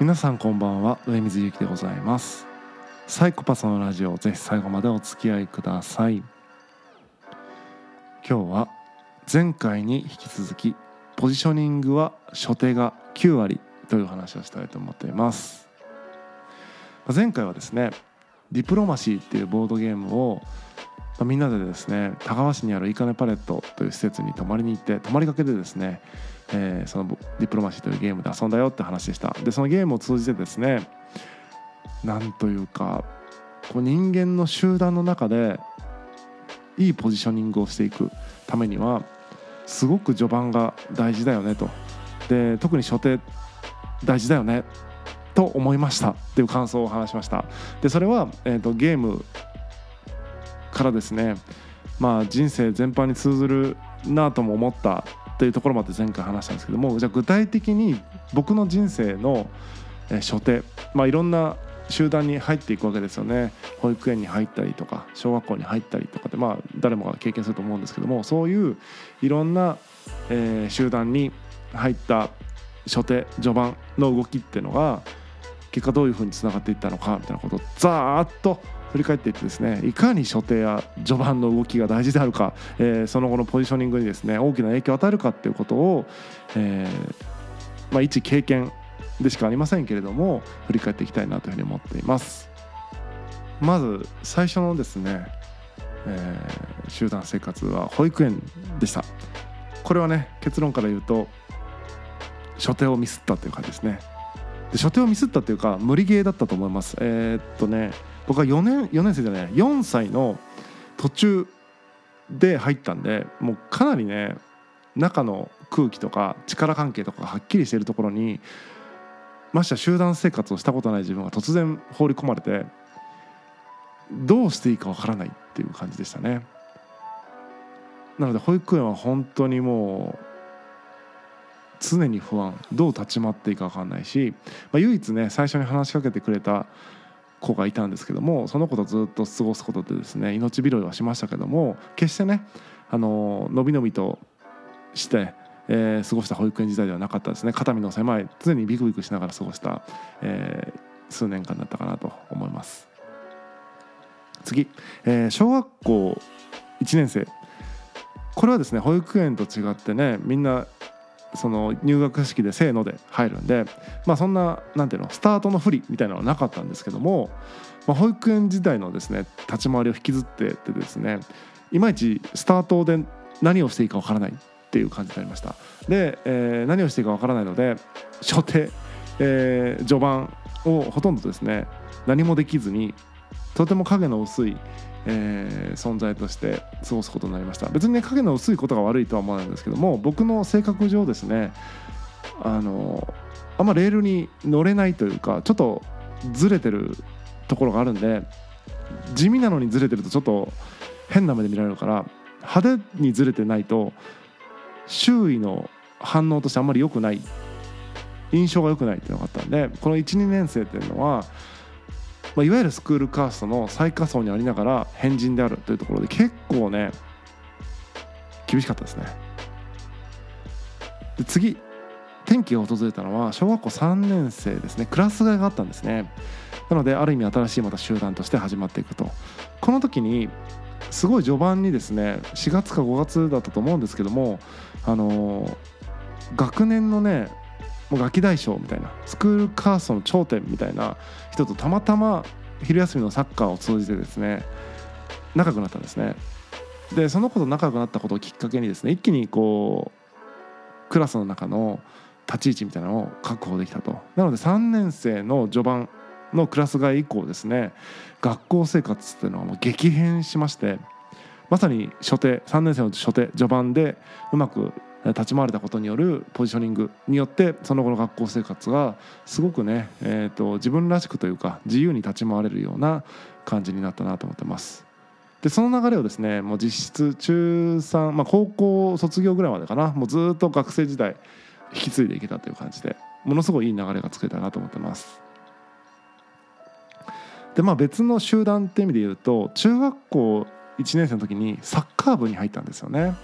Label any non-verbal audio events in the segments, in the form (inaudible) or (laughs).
皆さんこんばんは上水ゆきでございます。サイコパスのラジオぜひ最後までお付き合いください。今日は前回に引き続きポジショニングは初手が9割という話をしたいと思っています。前回はですねディプロマシーっていうボードゲームをみんなでですね田川市にあるいいかねパレットという施設に泊まりに行って泊まりがけでですね、えー、そのディプロマシーというゲームで遊んだよって話でした。でそのゲームを通じてですねなんというかこう人間の集団の中でいいポジショニングをしていくためにはすごく序盤が大事だよねと。で特に初手大事だよねと思いましたっていう感想を話しました。でそれは、えーと、ゲームからですねまあ人生全般に通ずるなとも思ったというところまで前回話したんですけどもじゃあ具体的に僕の人生の初手まあいろんな集団に入っていくわけですよね。保育園に入ったりとか小学校に入ったりとかでまあ誰もが経験すると思うんですけどもそういういろんな、えー、集団に入った初手序盤の動きっていうのが結果どういうふうにつながっていったのかみたいなことをざーっと振り返っていってですねいかに初手や序盤の動きが大事であるか、えー、その後のポジショニングにですね大きな影響を与えるかっていうことを、えー、まあ、一経験でしかありませんけれども振り返っていきたいなというふうに思っています。まず最初のですね、えー、集団生活は保育園でした。これはね結論から言うと初手をミスったという感じですね。で初手をミスったっていうか無理ゲーだったと思います。えー、っとね僕は4年4年生じゃない4歳の途中で入ったんでもうかなりね中の空気とか力関係とかがはっきりしているところにまして集団生活をしたことない自分が突然放り込まれてどうしていいかわからないっていう感じでしたね。なので保育園は本当にもう常に不安どう立ち回っていいか分かんないし、まあ、唯一ね最初に話しかけてくれた子がいたんですけどもその子とずっと過ごすことでですね命拾いはしましたけども決してねあののびのびとして、えー、過ごした保育園時代ではなかったですね。肩身の狭い常にビクビクしながら過ごした、えー、数年間だったかなと思います。次、えー、小学校1年生。これはですね保育園と違ってねみんなその入学式でせーので入るんで、まあ、そんななんていうのスタートの不利みたいなのはなかったんですけども、まあ、保育園時代のですね立ち回りを引きずっててですねいまいちスタートで何をしていいかわからないっていう感じになりました。で、えー、何をしていいかわからないので初手、えー、序盤をほとんどですね何もできずにとても影の薄いえー、存在として過ごすことになりました。別にね影の薄いことが悪いとは思わないんですけども僕の性格上ですねあのあんまレールに乗れないというかちょっとずれてるところがあるんで地味なのにずれてるとちょっと変な目で見られるから派手にずれてないと周囲の反応としてあんまり良くない印象が良くないっていうのがあったんでこの12年生っていうのはまあ、いわゆるスクールカーストの最下層にありながら変人であるというところで結構ね厳しかったですね。で次転機が訪れたのは小学校3年生ですね。クラス替えがあったんですね。なのである意味新しいまた集団として始まっていくと。この時にすごい序盤にですね4月か5月だったと思うんですけどもあの学年のねもうガキ大将みたいなスクールカーストの頂点みたいな人とたまたま昼休みのサッカーを通じてですね仲良くなったんですね。でその子と仲良くなったことをきっかけにですね一気にこうクラスの中の立ち位置みたいなのを確保できたと。なので3年生の序盤のクラス替え以降ですね学校生活っていうのはもう激変しましてまさに初手3年生の初手序盤でうまく立ち回れたことによるポジショニングによってその後の学校生活がすごくね、えーと、自分らしくというか自由に立ち回れるような感じになったなと思ってます。でその流れをですねもう実質中3、まあ、高校卒業ぐらいまでかなもうずっと学生時代引き継いでいけたという感じでものすごいいい流れが作れたなと思ってます。でまあ別の集団って意味で言うと中学校1年生の時にサッカー部に入ったんですよね。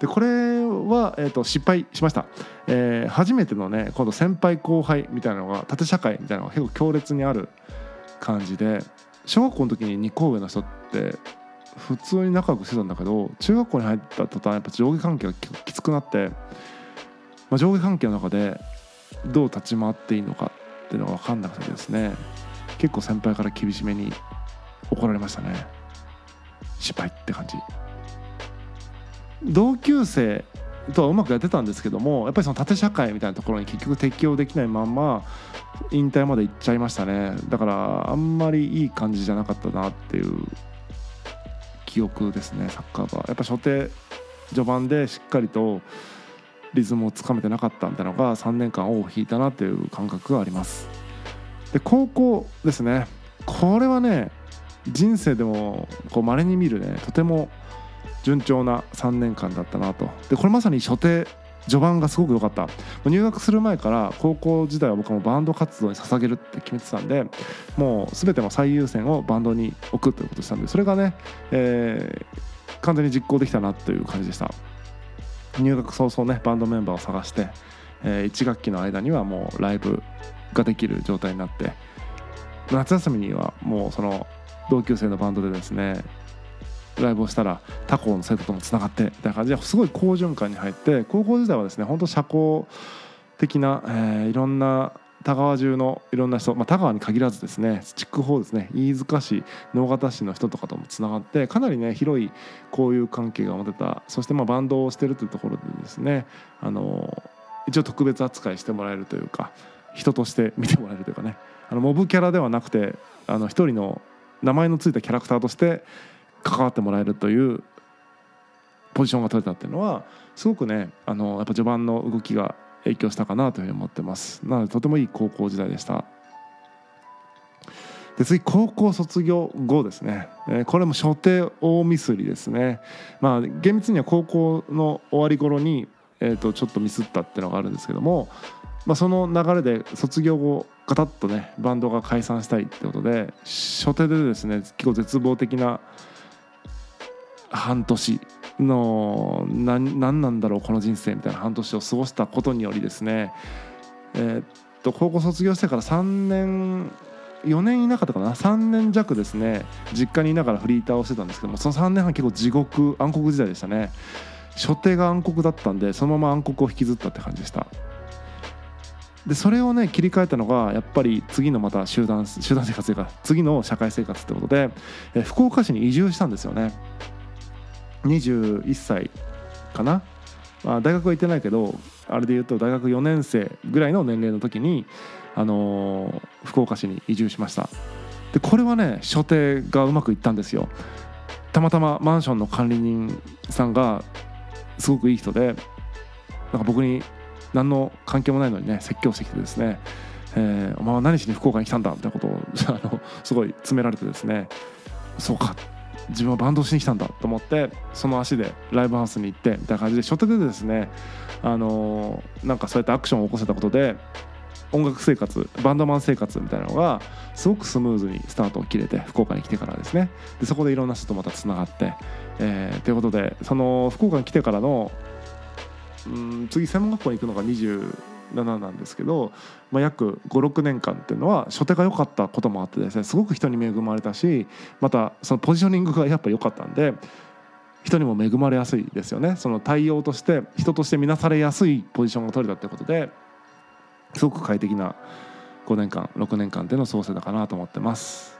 でこれは、えー、と失敗しました、えー初めてのね今度先輩後輩みたいなのが縦社会みたいなのが結構強烈にある感じで小学校の時に2校上の人って普通に仲良くしてたんだけど中学校に入った途端やっぱ上下関係がきつくなって、まあ、上下関係の中でどう立ち回っていいのかっていうのが分かんなくてですね結構先輩から厳しめに怒られましたね。失敗って感じ。同級生とはうまくやってたんですけどもやっぱりその縦社会みたいなところに結局適応できないまんま引退まで行っちゃいましたね。だからあんまりいい感じじゃなかったなっていう記憶ですねサッカーは。やっぱ初手序盤でしっかりとリズムをつかめてなかったみたいなのが3年間尾を引いたなっていう感覚があります。で高校ですね。これはね人生でもこう稀に見るねとても順調な3年間だったなと。でこれまさに初手序盤がすごく良かった。入学する前から高校時代は僕もバンド活動に捧げるって決めてたんでもう全ての最優先をバンドに置くということをしたんでそれがね、えー完全に実行できたなという感じでした。入学早々ねバンドメンバーを探して、え1学期の間にはもうライブができる状態になって夏休みにはもうその同級生のバンドでですねライブをしたら他校の生徒ともつながってみたいな感じですごい好循環に入って高校時代はですね本当社交的な、えーいろんな田川中のいろんな人、まあ、田川に限らずですね筑豊ですね飯塚市直方市の人とかともつながってかなりね広い交友関係が持てたそしてまあバンドをしてるというところでですねあの一応特別扱いしてもらえるというか人として見てもらえるというかねあのモブキャラではなくてあの一人の名前のついたキャラクターとして関わってもらえるというポジションが取れたっていうのはすごくねあのやっぱ序盤の動きが影響したかなというふうに思ってます。なのでとてもいい高校時代でした。で次高校卒業後ですね、えーこれも初手大ミスりですね。まあ厳密には高校の終わり頃に、えー、とちょっとミスったっていうのがあるんですけども、まあ、その流れで卒業後ガタッとねバンドが解散したいってことで初手でですね結構絶望的な半年の何なんだろうこの人生みたいな半年を過ごしたことによりですね。えーっと高校卒業してから3年4年いなかったかな？3年弱ですね実家にいながらフリーターをしてたんですけどもその3年半結構地獄暗黒時代でしたね。初手が暗黒だったんでそのまま暗黒を引きずったって感じでした。でそれをね切り替えたのがやっぱり次のまた集団集団生活というか次の社会生活ってことで、え福岡市に移住したんですよね。21歳かな、まあ、大学は行ってないけどあれで言うと大学4年生ぐらいの年齢の時に、あのー福岡市に移住しました。でこれはね初手がうまくいったんですよ。たまたまマンションの管理人さんがすごくいい人でなんか僕に何の関係もないのにね説教してきてですね「えーお前は何しに福岡に来たんだ」みたいなことをあのすごい詰められてですね。そうか。自分はバンドしに来たんだと思ってその足でライブハウスに行ってみたいな感じで初手でですねあのーなんかそうやってアクションを起こせたことで音楽生活バンドマン生活みたいなのがすごくスムーズにスタートを切れて福岡に来てからですね。でそこでいろんな人とまたつながって、えーということでその福岡に来てからのうん次専門学校に行くのが27なんですけど、まあ、約56年間っていうのは初手が良かったこともあってですねすごく人に恵まれたしまたそのポジショニングがやっぱ良かったんで人にも恵まれやすいですよね。その対応として人として見なされやすいポジションが取れたってことですごく快適な5年間6年間での創生だかなと思ってます。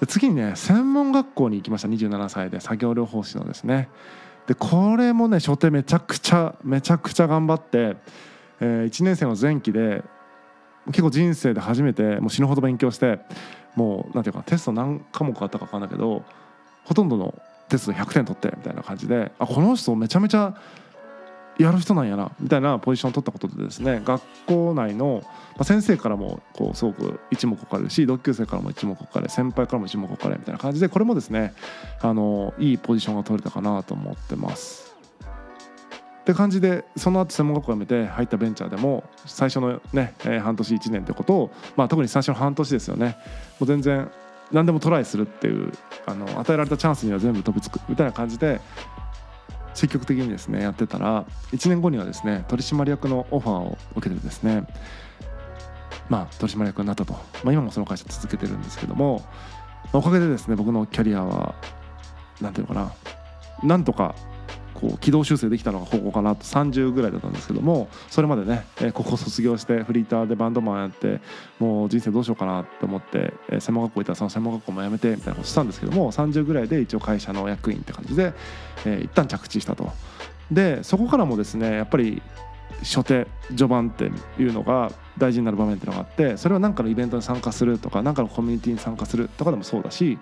で次にね専門学校に行きました。27歳で作業療法士のですね。でこれもね初手めちゃくちゃめちゃくちゃ頑張って、え1年生の前期で結構人生で初めてもう死ぬほど勉強してもうなんていうかテスト何科目あったか分かんないけどほとんどのテストで100点取ってみたいな感じであこの人めちゃめちゃやる人なんやなみたいなポジションを取ったことでですね学校内の、まあ、先生からもこうすごく一目置かれるし同級生からも一目置かれ先輩からも一目置かれみたいな感じでこれもですねあのいいポジションが取れたかなと思ってます。って感じでその後専門学校辞めて入ったベンチャーでも最初のね、えー半年1年ってことを、まあ、特に最初の半年ですよね。もう全然何でもトライするっていうあの与えられたチャンスには全部飛びつくみたいな感じで積極的にですねやってたら1年後にはですね取締役のオファーを受けてですねまあ取締役になったと、まあ、今もその会社続けてるんですけどもおかげでですね僕のキャリアは何ていうのかななんとかこう軌道修正できたのが高校かなと30ぐらいだったんですけどもそれまでね、え高校卒業してフリーターでバンドマンやってもう人生どうしようかなって思って、え専門学校行ったらその専門学校も辞めてみたいなことしたんですけども30ぐらいで一応会社の役員って感じで、えー、一旦着地したと。でそこからもですねやっぱり初手序盤っていうのが大事になる場面っていうのがあってそれは何かのイベントに参加するとか何かのコミュニティに参加するとかでもそうだし、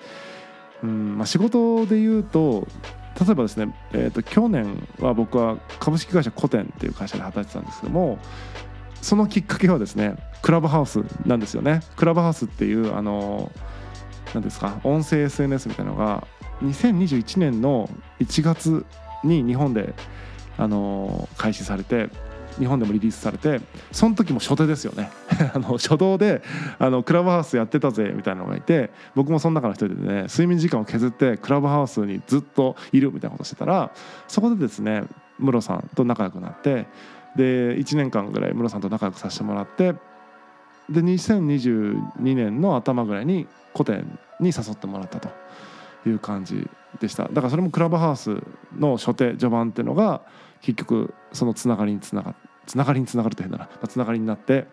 うんまあ、仕事で言うと例えばですね、えーと、去年は僕は株式会社コテンっていう会社で働いてたんですけどもそのきっかけはですねクラブハウスなんですよね。クラブハウスっていうあの何ですか音声 SNS みたいなのが2021年の1月に日本であの開始されて日本でもリリースされてその時も初手ですよね。(laughs) あの初動であのクラブハウスやってたぜみたいなのがいて僕もその中の一人でね睡眠時間を削ってクラブハウスにずっといるみたいなことしてたらそこでですねムロさんと仲良くなってで1年間ぐらいムロさんと仲良くさせてもらってで2022年の頭ぐらいに古典に誘ってもらったという感じでした。だからそれもクラブハウスの初手序盤っていうのが結局そのつながりにつながるつながりにつながると変だな、まあ、つながりになって、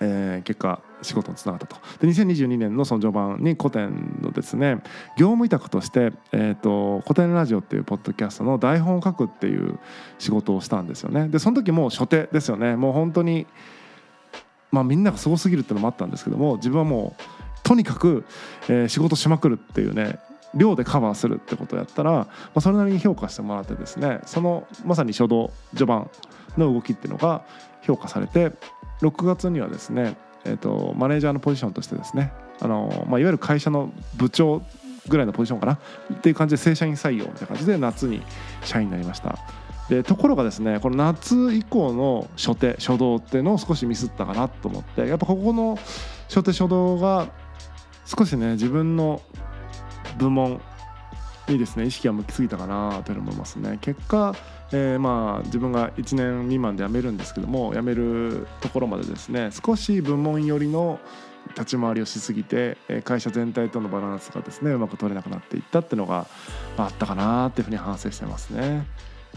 えー、結果仕事につながったと。で2022年のその序盤に古典のですね業務委託として、えーと、古典ラジオっていうポッドキャストの台本を書くっていう仕事をしたんですよね。でその時もう初手ですよね。もう本当にまあみんながすごすぎるっていうのもあったんですけども自分はもうとにかく、えー、仕事しまくるっていうね量でカバーするってことをやったら、まあ、それなりに評価してもらってですねそのまさに初動序盤の動きっていうのが評価されて6月にはですね、えーと、マネージャーのポジションとしてですねあの、まあ、いわゆる会社の部長ぐらいのポジションかなっていう感じで正社員採用みたいな感じで夏に社員になりました。でところがですねこの夏以降の初手初動っていうのを少しミスったかなと思ってやっぱここの初手初動が少しね自分の部門にですね意識が向きすぎたかなという思いますね結果、えー、まあ自分が1年未満で辞めるんですけども辞めるところまでですね少し部門寄りの立ち回りをしすぎて会社全体とのバランスがですねうまく取れなくなっていったっていうのがあったかなっていうふうに反省してますね。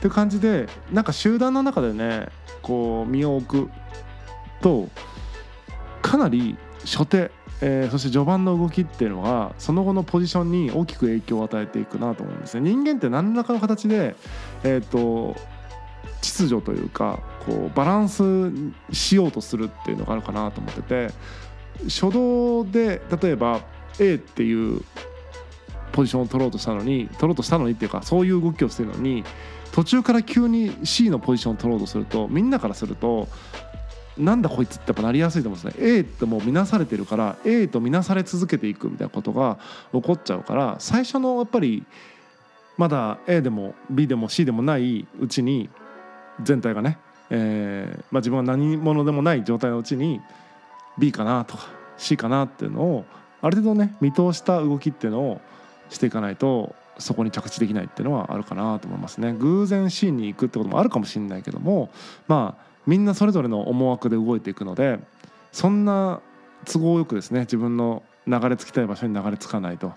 という感じでなんか集団の中でねこう身を置くとかなり初手えー、そして序盤の動きっていうのがその後のポジションに大きく影響を与えていくなと思うんですね。人間って何らかの形で、えーと、秩序というかこうバランスしようとするっていうのがあるかなと思ってて初動で例えば A っていうポジションを取ろうとしたのに取ろうとしたのにっていうかそういう動きをしてるのに途中から急に C のポジションを取ろうとするとみんなからするとなんだこいつってやっぱなりやすいと思うんですね。A ってもう見なされてるから A と見なされ続けていくみたいなことが起こっちゃうから最初のやっぱりまだ A でも B でも C でもないうちに全体がね、えーまあ、自分は何者でもない状態のうちに B かなとか C かなっていうのをある程度ね見通した動きっていうのをしていかないとそこに着地できないっていうのはあるかなと思いますね。偶然 C に行くってこともあるかもしれないけどもまあみんなそれぞれの思惑で動いていくのでそんな都合よくですね自分の流れ着きたい場所に流れ着かないと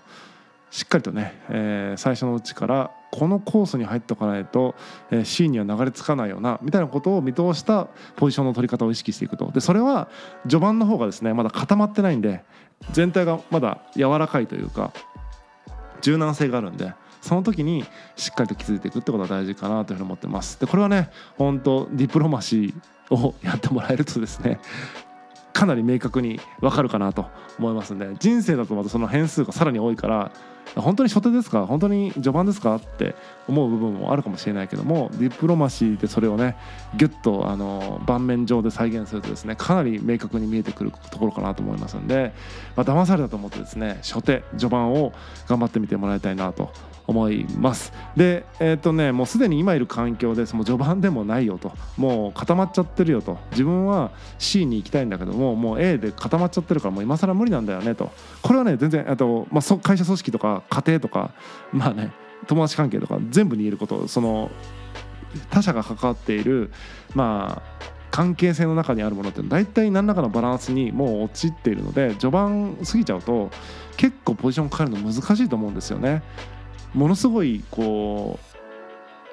しっかりとね、えー、最初のうちからこのコースに入っておかないと、えー、C には流れ着かないよなみたいなことを見通したポジションの取り方を意識していくと。でそれは序盤の方がですねまだ固まってないんで全体がまだ柔らかいというか柔軟性があるんでその時にしっかりと気づいていくってことが大事かなというふうに思ってます。でこれはね本当ディプロマシーをやってもらえるとですねかなり明確に分かるかなと思いますんで人生だとまたその変数がさらに多いから本当に初手ですか？本当に序盤ですか？って思う部分もあるかもしれないけどもディプロマシーでそれをねギュッとあの盤面上で再現するとですねかなり明確に見えてくるところかなと思いますんで、まあ騙されたと思ってですね初手序盤を頑張ってみてもらいたいなと思います。でえっ、ー、とねもうすでに今いる環境でその序盤でもないよともう固まっちゃってるよと自分は C に行きたいんだけどももう A で固まっちゃってるからもう今更無理なんだよねと。これはね全然あと、まあ、会社組織とか家庭とか (laughs) まあね友達関係とか全部に言えることその他者が関わっているまあ関係性の中にあるものって大体何らかのバランスにもう陥っているので序盤過ぎちゃうと結構ポジション変えるの難しいと思うんですよね。ものすごいこ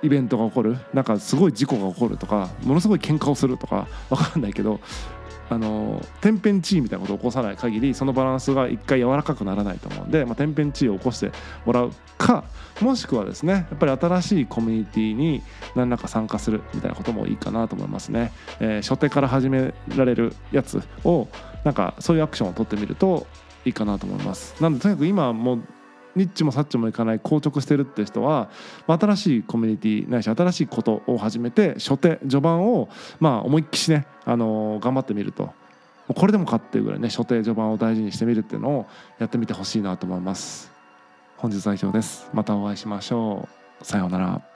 うイベントが起こるなんかすごい事故が起こるとかものすごい喧嘩をするとか分かんないけどあの天変地異みたいなことを起こさない限りそのバランスが一回柔らかくならないと思うんで、まあ、天変地異を起こしてもらうかもしくはですねやっぱり新しいコミュニティに何らか参加するみたいなこともいいかなと思いますね。えー、初手から始められるやつをなんかそういうアクションを取ってみるといいかなと思います。なのでとにかく今もうニッチもサッチもいかない硬直してるって人は、ま、新しいコミュニティないし新しいことを始めて初手序盤をまあ思いっきしね、あの、頑張ってみると。これでもかっていうぐらいね初手序盤を大事にしてみるっていうのをやってみてほしいなと思います。本日は以上です。またお会いしましょう。さようなら。